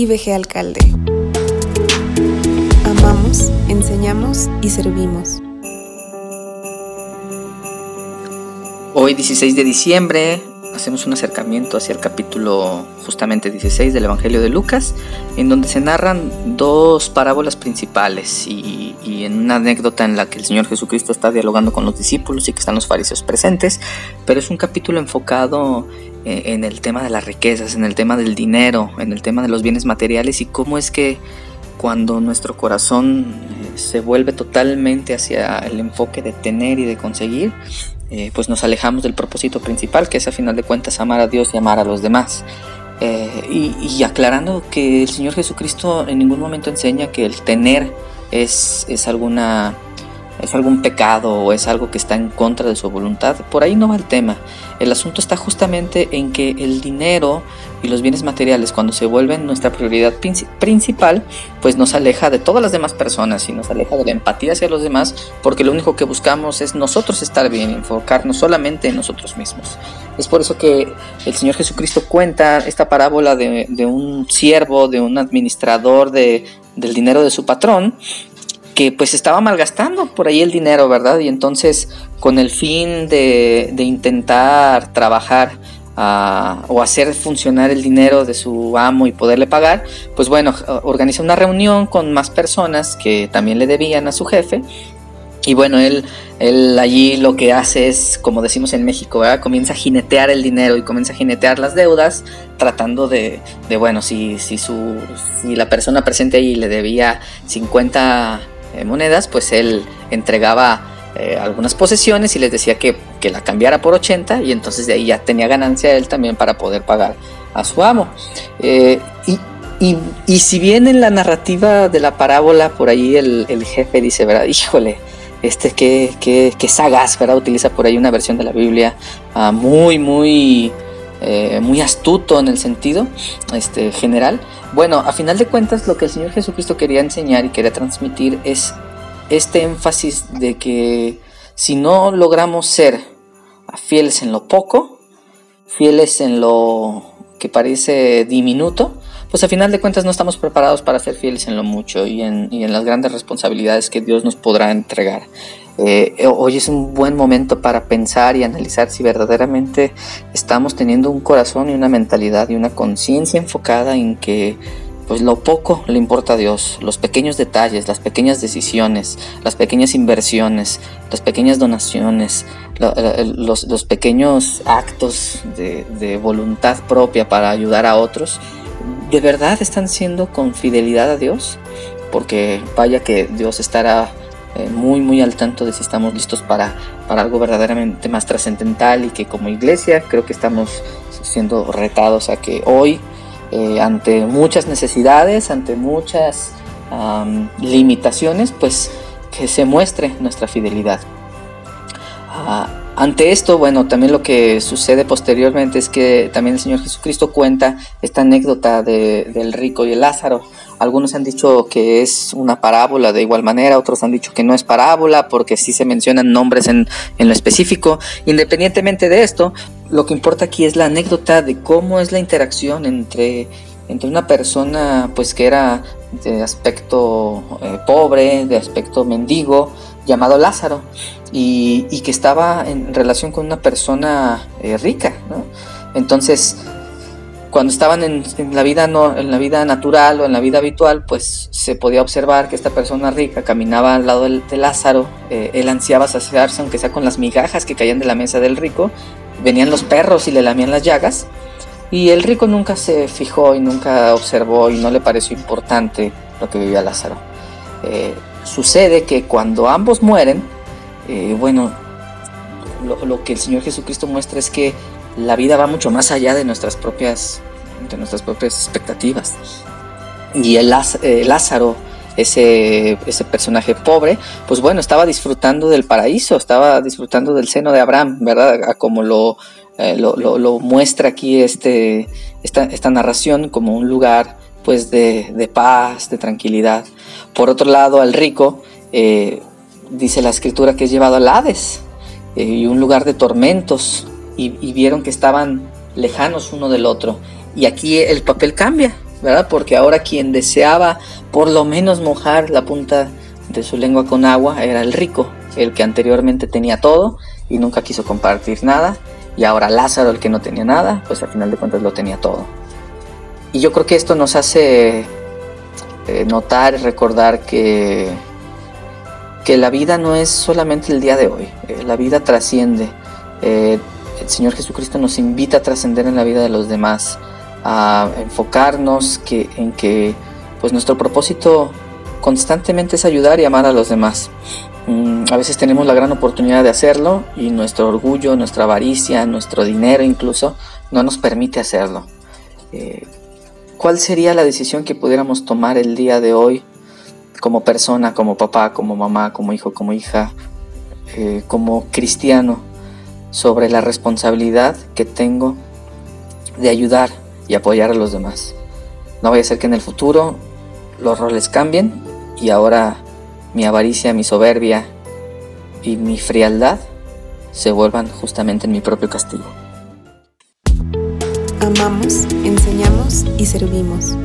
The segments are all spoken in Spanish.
IBG Alcalde. Amamos, enseñamos y servimos. Hoy 16 de diciembre hacemos un acercamiento hacia el capítulo justamente 16 del Evangelio de Lucas, en donde se narran dos parábolas principales y, en una anécdota en la que el Señor Jesucristo está dialogando con los discípulos y que están los fariseos presentes, pero es un capítulo enfocado en el tema de las riquezas, en el tema del dinero, en el tema de los bienes materiales y cómo es que cuando nuestro corazón eh, se vuelve totalmente hacia el enfoque de tener y de conseguir, eh, pues nos alejamos del propósito principal, que es a final de cuentas amar a Dios y amar a los demás. Eh, y, aclarando que el Señor Jesucristo en ningún momento enseña que el tener es, es, alguna, es algún pecado o es algo que está en contra de su voluntad. Por ahí no va el tema. El asunto está justamente en que el dinero y los bienes materiales cuando se vuelven nuestra prioridad principal, pues nos aleja de todas las demás personas y nos aleja de la empatía hacia los demás, porque lo único que buscamos es nosotros estar bien, enfocarnos solamente en nosotros mismos. Es por eso que el Señor Jesucristo cuenta esta parábola de, un siervo, de un administrador de, del dinero de su patrón, pues estaba malgastando por ahí el dinero, ¿verdad? Y entonces con el fin de, intentar trabajar ah, o hacer funcionar el dinero de su amo y poderle pagar, pues bueno, organiza una reunión con más personas que también le debían a su jefe. Y bueno, él, él allí lo que hace es, como decimos en México, comienza a jinetear el dinero y comienza a jinetear las deudas, tratando de, de bueno, si, si, su, si la persona presente ahí le debía 50 eh, monedas, pues él entregaba eh, algunas posesiones y les decía que, la cambiara por 80 y entonces de ahí ya tenía ganancia él también para poder pagar a su amo. Eh, y, si bien en la narrativa de la parábola por ahí el, jefe dice, ¿verdad? Híjole, este que, que, sagaz, ¿verdad? Utiliza por ahí una versión de la Biblia ah, muy, muy, muy astuto en el sentido este, general. Bueno, a final de cuentas lo que el Señor Jesucristo quería enseñar y quería transmitir es este énfasis de que si no logramos ser fieles en lo poco, fieles en lo que parece diminuto, pues a final de cuentas no estamos preparados para ser fieles en lo mucho y en, las grandes responsabilidades que Dios nos podrá entregar. Eh, hoy es un buen momento para pensar y analizar si verdaderamente estamos teniendo un corazón y una mentalidad y una conciencia enfocada en que pues lo poco le importa a Dios, los pequeños detalles, las pequeñas decisiones, las pequeñas inversiones, las pequeñas donaciones, los, pequeños actos de, voluntad propia para ayudar a otros, ¿de verdad están siendo con fidelidad a Dios? Porque vaya que Dios estará eh, muy muy al tanto de si estamos listos para, para algo verdaderamente más trascendental y que como iglesia creo que estamos siendo retados a que hoy eh, ante muchas necesidades, ante muchas limitaciones, pues que se muestre nuestra fidelidad. Ah, ante esto, bueno, también lo que sucede posteriormente es que también el Señor Jesucristo cuenta esta anécdota del rico y el Lázaro. Algunos han dicho que es una parábola de igual manera, otros han dicho que no es parábola porque sí se mencionan nombres en, en lo específico. Independientemente de esto, lo que importa aquí es la anécdota de cómo es la interacción entre, entre una persona pues que era de aspecto eh, pobre, de aspecto mendigo, llamado Lázaro, y, que estaba en relación con una persona eh, rica. Entonces, cuando estaban en, la vida no, en la vida natural o en la vida habitual, pues se podía observar que esta persona rica caminaba al lado de Lázaro, eh, él ansiaba saciarse aunque sea con las migajas que caían de la mesa del rico, venían los perros y le lamían las llagas. Y el rico nunca se fijó y nunca observó y no le pareció importante lo que vivía Lázaro. Eh, sucede que cuando ambos mueren, eh, bueno, lo, que el Señor Jesucristo muestra es que la vida va mucho más allá de nuestras propias, de nuestras propias expectativas. Y el eh, Lázaro ese, ese personaje pobre, pues bueno, estaba disfrutando del paraíso, estaba disfrutando del seno de Abraham, ¿verdad? como lo, eh, lo, muestra aquí este, esta, esta, narración como un lugar pues de, paz, de tranquilidad. Por otro lado, al rico, eh, dice la escritura que es llevado al Hades, y un lugar de tormentos, y, vieron que estaban lejanos uno del otro. Y aquí el papel cambia. ¿verdad? Porque ahora quien deseaba por lo menos mojar la punta de su lengua con agua era el rico, el que anteriormente tenía todo y nunca quiso compartir nada, y ahora Lázaro, el que no tenía nada, pues al final de cuentas lo tenía todo. Y yo creo que esto nos hace eh, notar y recordar que, que la vida no es solamente el día de hoy, eh, la vida trasciende. Eh, el Señor Jesucristo nos invita a trascender en la vida de los demás, a enfocarnos que, en que pues nuestro propósito constantemente es ayudar y amar a los demás. Mm, a veces tenemos la gran oportunidad de hacerlo y nuestro orgullo, nuestra avaricia, nuestro dinero incluso no nos permite hacerlo. Eh, ¿Cuál sería la decisión que pudiéramos tomar el día de hoy como persona, como papá, como mamá, como hijo, como hija, eh, como cristiano, sobre la responsabilidad que tengo de ayudar y apoyar a los demás? No vaya a ser que en el futuro los roles cambien y ahora mi avaricia, mi soberbia y mi frialdad se vuelvan justamente en mi propio castigo. Amamos, enseñamos y servimos.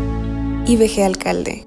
IBG Alcalde